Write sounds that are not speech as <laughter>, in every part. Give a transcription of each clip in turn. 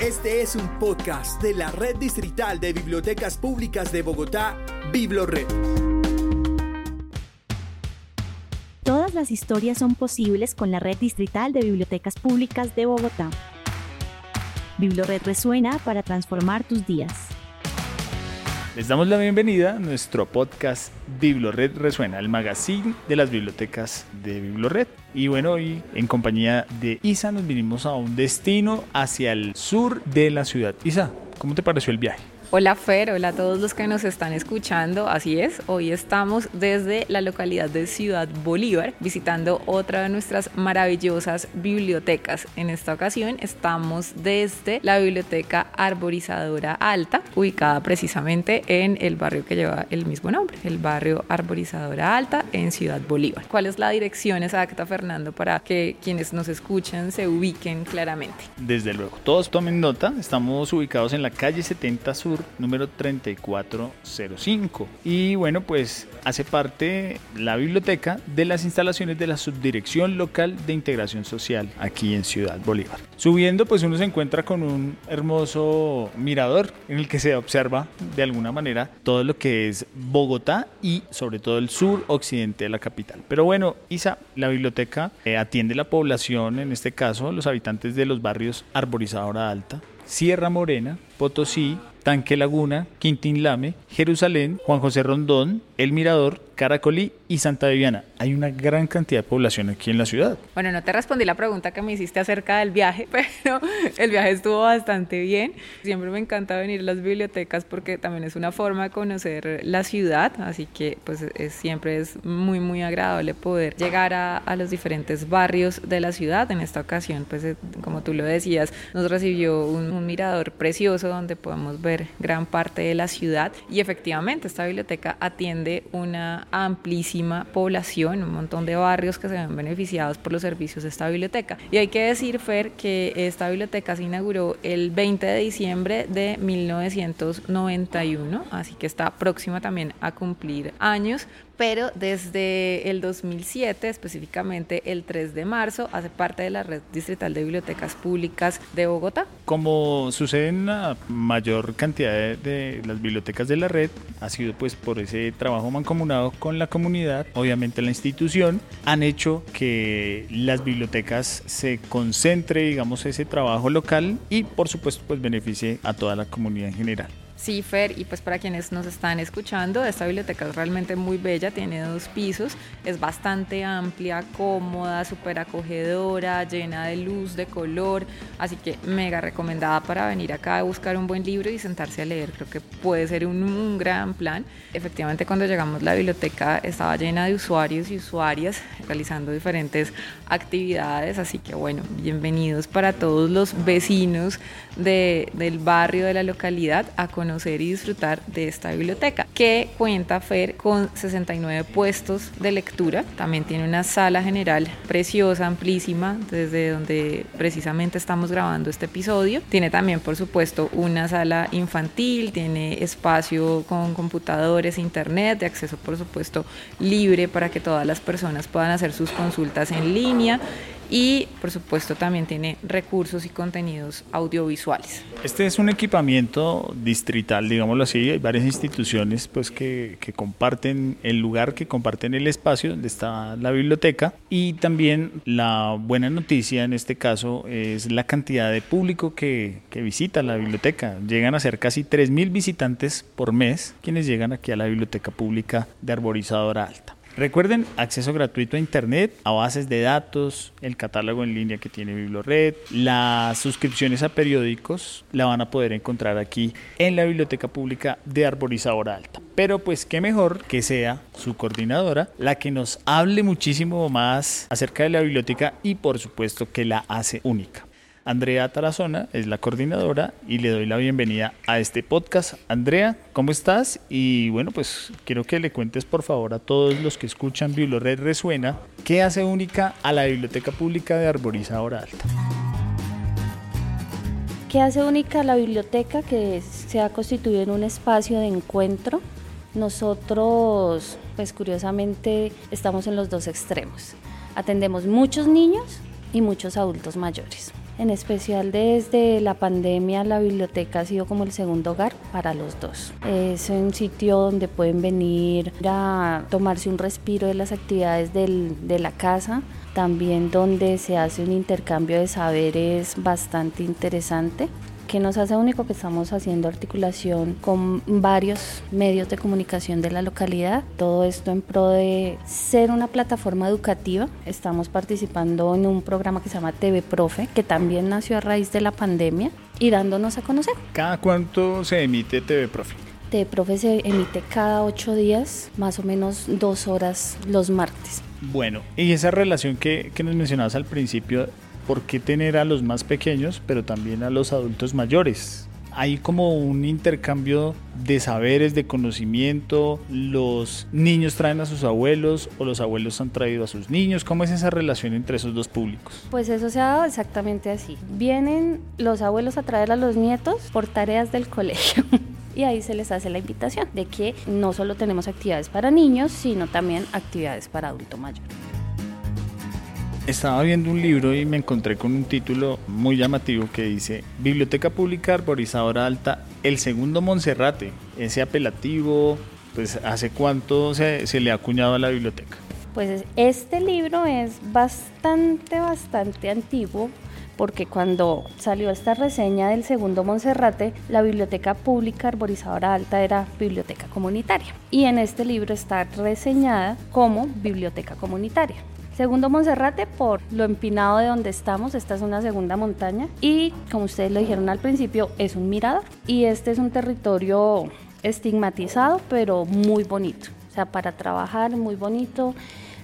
Este es un podcast de la Red Distrital de Bibliotecas Públicas de Bogotá, BibloRed. Todas las historias son posibles con la Red Distrital de Bibliotecas Públicas de Bogotá. BibloRed resuena para transformar tus días. Les damos la bienvenida a nuestro podcast BibloRed Resuena, el magazine de las bibliotecas de BibloRed. Y bueno, hoy en compañía de Isa nos vinimos a un destino hacia el sur de la ciudad. Isa, ¿cómo te pareció el viaje? Hola Fer, hola a todos los que nos están escuchando. Así es, hoy estamos desde la localidad de Ciudad Bolívar visitando otra de nuestras maravillosas bibliotecas. En esta ocasión estamos desde la Biblioteca Arborizadora Alta, ubicada precisamente en el barrio que lleva el mismo nombre, el barrio Arborizadora Alta en Ciudad Bolívar. ¿Cuál es la dirección exacta, Fernando, para que quienes nos escuchan se ubiquen claramente? Desde luego, todos tomen nota, estamos ubicados en la calle 70 Sur número 3405. Y bueno, pues hace parte la biblioteca de las instalaciones de la Subdirección Local de Integración Social aquí en Ciudad Bolívar. Subiendo, pues uno se encuentra con un hermoso mirador en el que se observa de alguna manera todo lo que es Bogotá y sobre todo el sur occidente de la capital. Pero bueno, Isa, la biblioteca eh, atiende la población, en este caso los habitantes de los barrios Arborizadora Alta, Sierra Morena, Potosí, Tanque Laguna, Quintín Lame, Jerusalén, Juan José Rondón, El Mirador, Caracolí y Santa Viviana. Hay una gran cantidad de población aquí en la ciudad. Bueno, no te respondí la pregunta que me hiciste acerca del viaje, <laughs> pero el viaje estuvo bastante bien. Siempre me encanta venir a las bibliotecas porque también es una forma de conocer la ciudad, así que pues siempre es muy muy agradable poder llegar a, los diferentes barrios de la ciudad. En esta ocasión, pues eh, como tú lo decías, nos recibió un mirador precioso donde podemos ver gran parte de la ciudad y efectivamente esta biblioteca atiende una amplísima población, un montón de barrios que se ven beneficiados por los servicios de esta biblioteca. Y hay que decir, Fer, que esta biblioteca se inauguró el 20 de diciembre de 1991, así que está próxima también a cumplir años, pero desde el 2007, específicamente el 3 de marzo, hace parte de la Red Distrital de Bibliotecas Públicas de Bogotá. Como sucede en la mayor cantidad de, de, las bibliotecas de la red, ha sido pues por ese trabajo mancomunado con la comunidad, obviamente la institución, han hecho que las bibliotecas se concentre, digamos, ese trabajo local y por supuesto pues beneficie a toda la comunidad en general. Sí, y pues para quienes nos están escuchando, esta biblioteca es realmente muy bella, tiene dos pisos, es bastante amplia, cómoda, súper acogedora, llena de luz, de color, así que mega recomendada para venir acá a buscar un buen libro y sentarse a leer, creo que puede ser un, un gran plan. Efectivamente, cuando llegamos la biblioteca estaba llena de usuarios y usuarias realizando diferentes actividades, así que bueno, bienvenidos para todos los vecinos de, del barrio, de la localidad, a conocer y disfrutar de esta biblioteca, que cuenta Fer con 69 puestos de lectura. También tiene una sala general preciosa, amplísima, desde donde precisamente estamos grabando este episodio. Tiene también, por supuesto, una sala infantil, tiene espacio con computadores, internet, de acceso, por supuesto, libre para que todas las personas puedan hacer sus consultas en línea y por supuesto también tiene recursos y contenidos audiovisuales. Este es un equipamiento distrital, digámoslo así, hay varias instituciones pues que, comparten el lugar, que comparten el espacio donde está la biblioteca y también la buena noticia en este caso es la cantidad de público que, que visita la biblioteca. Llegan a ser casi 3.000 visitantes por mes quienes llegan aquí a la biblioteca pública de Arborizadora Alta. Recuerden, acceso gratuito a Internet, a bases de datos, el catálogo en línea que tiene BibloRed, las suscripciones a periódicos la van a poder encontrar aquí en la Biblioteca Pública de Arborizadora Alta. Pero pues qué mejor que sea su coordinadora la que nos hable muchísimo más acerca de la biblioteca y por supuesto que la hace única. Andrea Tarazona es la coordinadora y le doy la bienvenida a este podcast. Andrea, ¿cómo estás? Y bueno, pues quiero que le cuentes por favor a todos los que escuchan BibloRed Resuena, ¿qué hace única a la Biblioteca Pública de Arborizadora Alta? ¿Qué hace única a la biblioteca que se ha constituido en un espacio de encuentro? Nosotros, pues curiosamente, estamos en los dos extremos. Atendemos muchos niños y muchos adultos mayores. En especial desde la pandemia, la biblioteca ha sido como el segundo hogar para los dos. Es un sitio donde pueden venir a tomarse un respiro de las actividades de la casa, también donde se hace un intercambio de saberes bastante interesante que nos hace único que estamos haciendo articulación con varios medios de comunicación de la localidad. Todo esto en pro de ser una plataforma educativa. Estamos participando en un programa que se llama TV Profe, que también nació a raíz de la pandemia y dándonos a conocer. ¿Cada cuánto se emite TV Profe? TV Profe se emite cada ocho días, más o menos dos horas los martes. Bueno, y esa relación que, que nos mencionabas al principio ¿por qué tener a los más pequeños, pero también a los adultos mayores? Hay como un intercambio de saberes, de conocimiento, los niños traen a sus abuelos o los abuelos han traído a sus niños. ¿Cómo es esa relación entre esos dos públicos? Pues eso se ha dado exactamente así. Vienen los abuelos a traer a los nietos por tareas del colegio. <laughs> y ahí se les hace la invitación de que no solo tenemos actividades para niños, sino también actividades para adulto mayor. Estaba viendo un libro y me encontré con un título muy llamativo que dice Biblioteca Pública Arborizadora Alta, el segundo Monserrate. Ese apelativo, pues ¿hace cuánto se, se le ha acuñado a la biblioteca? Pues este libro es bastante, bastante antiguo porque cuando salió esta reseña del segundo Monserrate, la Biblioteca Pública Arborizadora Alta era biblioteca comunitaria. Y en este libro está reseñada como biblioteca comunitaria. Segundo Monserrate por lo empinado de donde estamos, esta es una segunda montaña. Y como ustedes lo dijeron al principio es un mirador y este es un territorio estigmatizado pero muy bonito, o sea para trabajar muy bonito,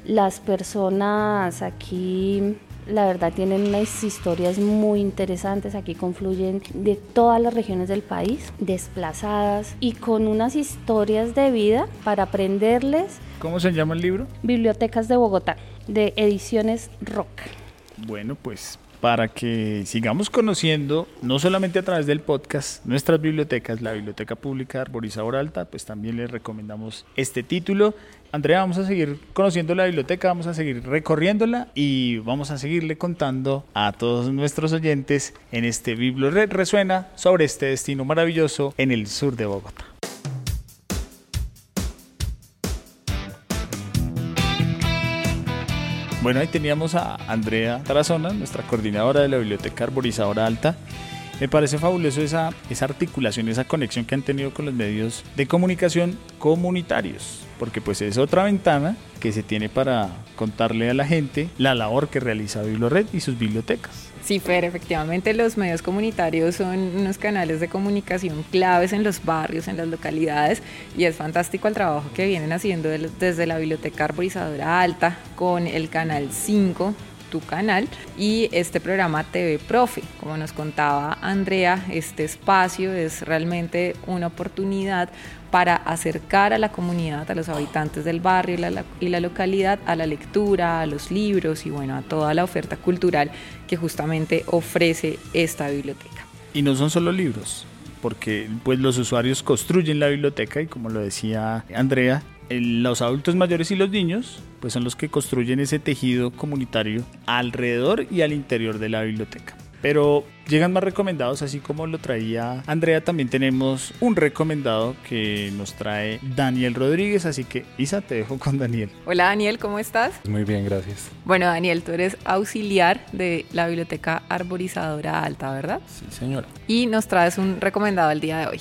las personas aquí la verdad tienen unas historias muy interesantes, aquí confluyen de todas las regiones del país, desplazadas y con unas historias de vida para aprenderles. ¿Cómo se llama el libro? Bibliotecas de Bogotá de Ediciones Rock. Bueno, pues para que sigamos conociendo, no solamente a través del podcast, nuestras bibliotecas, la Biblioteca Pública Arborizadora Alta, pues también les recomendamos este título. Andrea, vamos a seguir conociendo la biblioteca, vamos a seguir recorriéndola y vamos a seguirle contando a todos nuestros oyentes en este Red Resuena sobre este destino maravilloso en el sur de Bogotá. Bueno, ahí teníamos a Andrea Tarazona, nuestra coordinadora de la Biblioteca Arborizadora Alta. Me parece fabuloso esa, esa articulación, esa conexión que han tenido con los medios de comunicación comunitarios, porque pues es otra ventana que se tiene para contarle a la gente la labor que realiza BibloRed y sus bibliotecas. Sí, Fer, efectivamente los medios comunitarios son unos canales de comunicación claves en los barrios, en las localidades y es fantástico el trabajo que vienen haciendo desde la Biblioteca Arborizadora Alta con el Canal 5 tu canal y este programa TV Profe. Como nos contaba Andrea, este espacio es realmente una oportunidad para acercar a la comunidad, a los habitantes del barrio y la, localidad a la lectura, a los libros y bueno, a toda la oferta cultural que justamente ofrece esta biblioteca. Y no son solo libros, porque pues los usuarios construyen la biblioteca y como lo decía Andrea, los adultos mayores y los niños pues son los que construyen ese tejido comunitario alrededor y al interior de la biblioteca. Pero llegan más recomendados, así como lo traía Andrea, también tenemos un recomendado que nos trae Daniel Rodríguez, así que Isa, te dejo con Daniel. Hola Daniel, ¿cómo estás? Muy bien, gracias. Bueno Daniel, tú eres auxiliar de la Biblioteca Arborizadora Alta, ¿verdad? Sí, señora. Y nos traes un recomendado el día de hoy.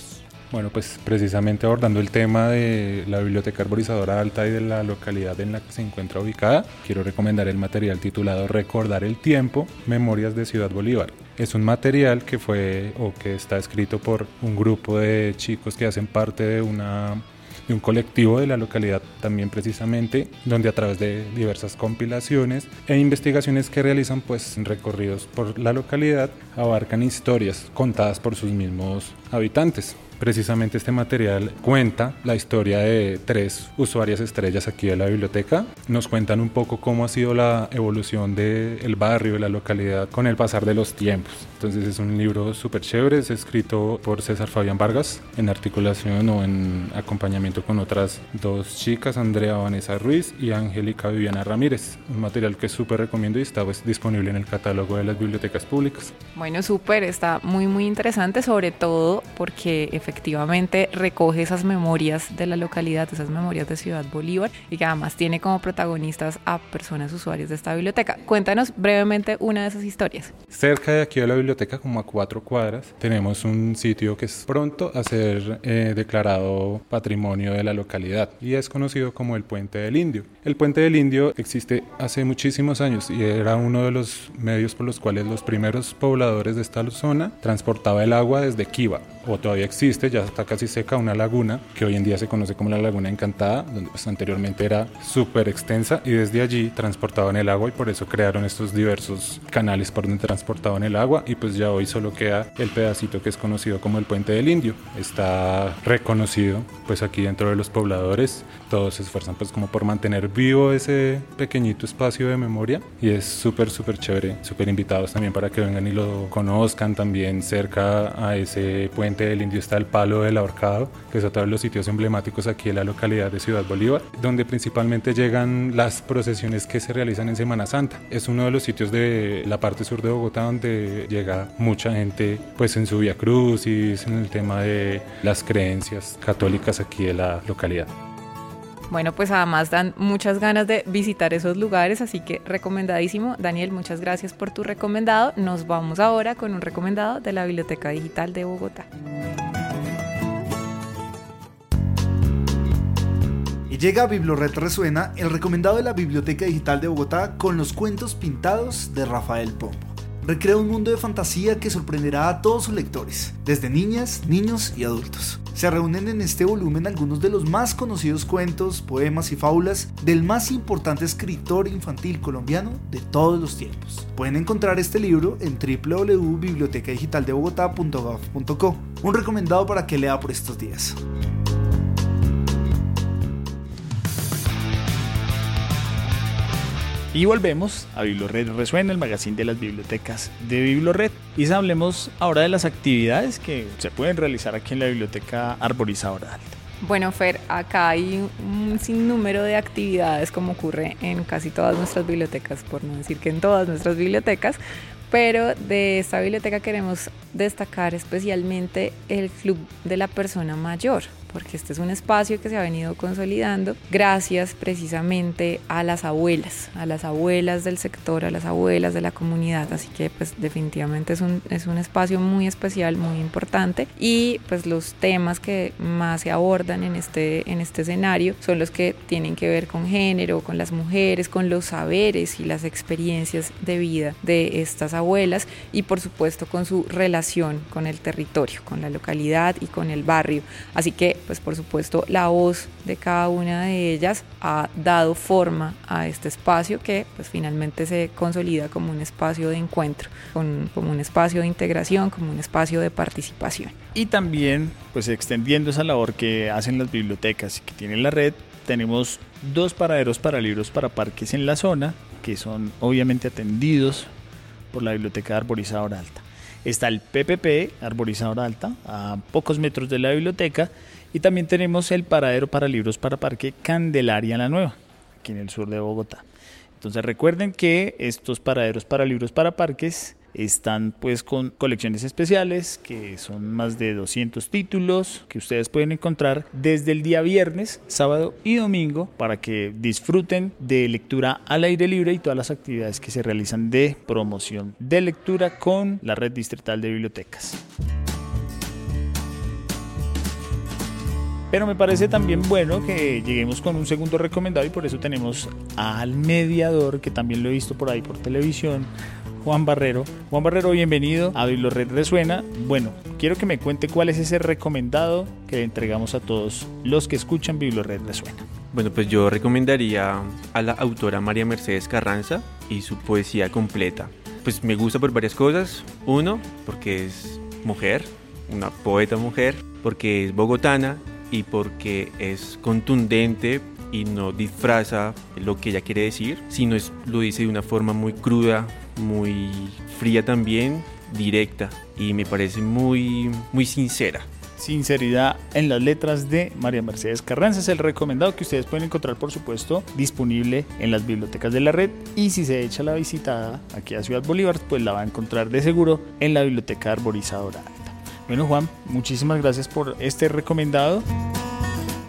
Bueno, pues precisamente abordando el tema de la Biblioteca Arborizadora Alta y de la localidad en la que se encuentra ubicada, quiero recomendar el material titulado Recordar el Tiempo, Memorias de Ciudad Bolívar. Es un material que fue o que está escrito por un grupo de chicos que hacen parte de una de un colectivo de la localidad también precisamente, donde a través de diversas compilaciones e investigaciones que realizan pues recorridos por la localidad abarcan historias contadas por sus mismos habitantes. Precisamente este material cuenta la historia de tres usuarias estrellas aquí de la biblioteca. Nos cuentan un poco cómo ha sido la evolución del barrio, de la localidad con el pasar de los tiempos. Entonces es un libro súper chévere, es escrito por César Fabián Vargas en articulación o en acompañamiento con otras dos chicas, Andrea Vanessa Ruiz y Angélica Viviana Ramírez. Un material que súper recomiendo y está pues, disponible en el catálogo de las bibliotecas públicas. Bueno, súper, está muy muy interesante, sobre todo porque efectivamente recoge esas memorias de la localidad, esas memorias de Ciudad Bolívar y que además tiene como protagonistas a personas usuarias de esta biblioteca. Cuéntanos brevemente una de esas historias. Cerca de aquí de la biblioteca, como a cuatro cuadras, tenemos un sitio que es pronto a ser eh, declarado patrimonio de la localidad y es conocido como el Puente del Indio. El Puente del Indio existe hace muchísimos años y era uno de los medios por los cuales los primeros pobladores de esta zona transportaba el agua desde Kiva, o todavía existe, ya está casi seca, una laguna que hoy en día se conoce como la Laguna Encantada, donde pues, anteriormente era súper extensa y desde allí transportaban el agua y por eso crearon estos diversos canales por donde transportaban el agua y pues ya hoy solo queda el pedacito que es conocido como el Puente del Indio. Está reconocido pues aquí dentro de los pobladores, todos se esfuerzan pues como por mantener vivo ese pequeñito espacio de memoria y es súper súper chévere, súper invitados también para que vengan y lo conozcan. También cerca a ese puente del Indio está el Palo del Ahorcado, que es otro de los sitios emblemáticos aquí en la localidad de Ciudad Bolívar, donde principalmente llegan las procesiones que se realizan en Semana Santa. Es uno de los sitios de la parte sur de Bogotá donde llega mucha gente pues en su Cruz y en el tema de las creencias católicas aquí de la localidad. Bueno, pues además dan muchas ganas de visitar esos lugares, así que recomendadísimo. Daniel, muchas gracias por tu recomendado. Nos vamos ahora con un recomendado de la Biblioteca Digital de Bogotá. Llega a Biblored Resuena, el recomendado de la Biblioteca Digital de Bogotá con los cuentos pintados de Rafael Pombo recrea un mundo de fantasía que sorprenderá a todos sus lectores, desde niñas, niños y adultos. Se reúnen en este volumen algunos de los más conocidos cuentos, poemas y fábulas del más importante escritor infantil colombiano de todos los tiempos. Pueden encontrar este libro en www.bibliotecadigitaldebogotá.gov.co, un recomendado para que lea por estos días. Y volvemos a Biblored Resuena, el magazine de las bibliotecas de Biblored. Y hablemos ahora de las actividades que se pueden realizar aquí en la Biblioteca Arborizadora Alta. Bueno, Fer, acá hay un sinnúmero de actividades como ocurre en casi todas nuestras bibliotecas, por no decir que en todas nuestras bibliotecas, pero de esta biblioteca queremos destacar especialmente el Club de la Persona Mayor porque este es un espacio que se ha venido consolidando gracias precisamente a las abuelas, a las abuelas del sector, a las abuelas de la comunidad, así que pues definitivamente es un, es un espacio muy especial, muy importante y pues los temas que más se abordan en este, en este escenario son los que tienen que ver con género, con las mujeres, con los saberes y las experiencias de vida de estas abuelas y por supuesto con su relación con el territorio, con la localidad y con el barrio. Así que pues por supuesto la voz de cada una de ellas ha dado forma a este espacio que pues finalmente se consolida como un espacio de encuentro, como un espacio de integración, como un espacio de participación. Y también pues extendiendo esa labor que hacen las bibliotecas y que tienen la red, tenemos dos paraderos para libros para parques en la zona que son obviamente atendidos por la Biblioteca Arborizadora Alta. Está el PPP Arborizadora Alta, a pocos metros de la biblioteca, y también tenemos el paradero para libros para parque Candelaria La Nueva, aquí en el sur de Bogotá. Entonces recuerden que estos paraderos para libros para parques están pues con colecciones especiales que son más de 200 títulos que ustedes pueden encontrar desde el día viernes, sábado y domingo para que disfruten de lectura al aire libre y todas las actividades que se realizan de promoción de lectura con la red distrital de bibliotecas. Pero me parece también bueno que lleguemos con un segundo recomendado y por eso tenemos al mediador, que también lo he visto por ahí por televisión, Juan Barrero. Juan Barrero, bienvenido a Biblored Resuena. Bueno, quiero que me cuente cuál es ese recomendado que le entregamos a todos los que escuchan Biblored Resuena. Bueno, pues yo recomendaría a la autora María Mercedes Carranza y su poesía completa. Pues me gusta por varias cosas. Uno, porque es mujer, una poeta mujer, porque es bogotana y porque es contundente y no disfraza lo que ella quiere decir, sino es, lo dice de una forma muy cruda, muy fría también, directa y me parece muy, muy sincera sinceridad en las letras de María Mercedes Carranza. Es el recomendado que ustedes pueden encontrar, por supuesto, disponible en las bibliotecas de la red. Y si se echa la visitada aquí a Ciudad Bolívar, pues la va a encontrar de seguro en la Biblioteca Arborizadora. Bueno, Juan, muchísimas gracias por este recomendado.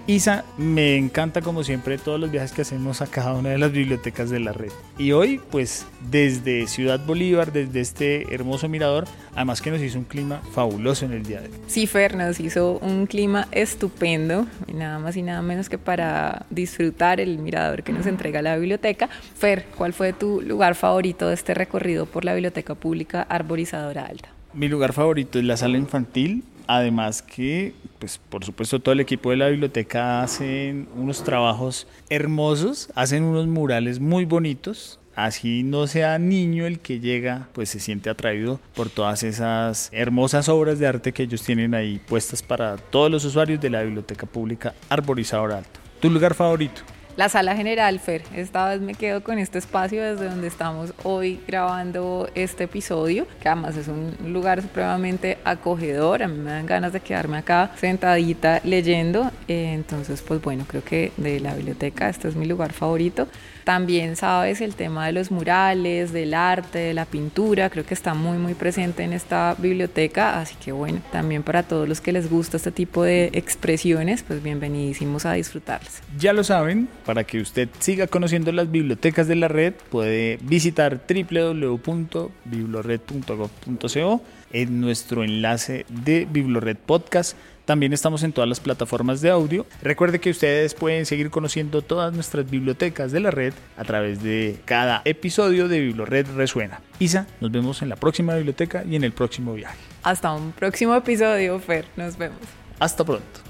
Isa, me encanta como siempre todos los viajes que hacemos a cada una de las bibliotecas de la red. Y hoy, pues desde Ciudad Bolívar, desde este hermoso mirador, además que nos hizo un clima fabuloso en el día de hoy. Sí, Fer, nos hizo un clima estupendo, nada más y nada menos que para disfrutar el mirador que nos entrega la biblioteca. Fer, ¿cuál fue tu lugar favorito de este recorrido por la Biblioteca Pública Arborizadora Alta? Mi lugar favorito es la sala infantil, además que pues por supuesto todo el equipo de la biblioteca hacen unos trabajos hermosos, hacen unos murales muy bonitos. Así no sea niño el que llega, pues se siente atraído por todas esas hermosas obras de arte que ellos tienen ahí puestas para todos los usuarios de la biblioteca pública Arborizador Alto. ¿Tu lugar favorito? La sala general, Fer. Esta vez me quedo con este espacio desde donde estamos hoy grabando este episodio, que además es un lugar supremamente acogedor. A mí me dan ganas de quedarme acá sentadita leyendo. Eh, entonces, pues bueno, creo que de la biblioteca este es mi lugar favorito. También sabes el tema de los murales, del arte, de la pintura, creo que está muy muy presente en esta biblioteca, así que bueno, también para todos los que les gusta este tipo de expresiones, pues bienvenidísimos a disfrutarlas. Ya lo saben, para que usted siga conociendo las bibliotecas de la red, puede visitar www.biblored.gov.co en nuestro enlace de Biblored Podcast también estamos en todas las plataformas de audio. Recuerde que ustedes pueden seguir conociendo todas nuestras bibliotecas de la red a través de cada episodio de Biblored Resuena. Isa, nos vemos en la próxima biblioteca y en el próximo viaje. Hasta un próximo episodio, Fer. Nos vemos. Hasta pronto.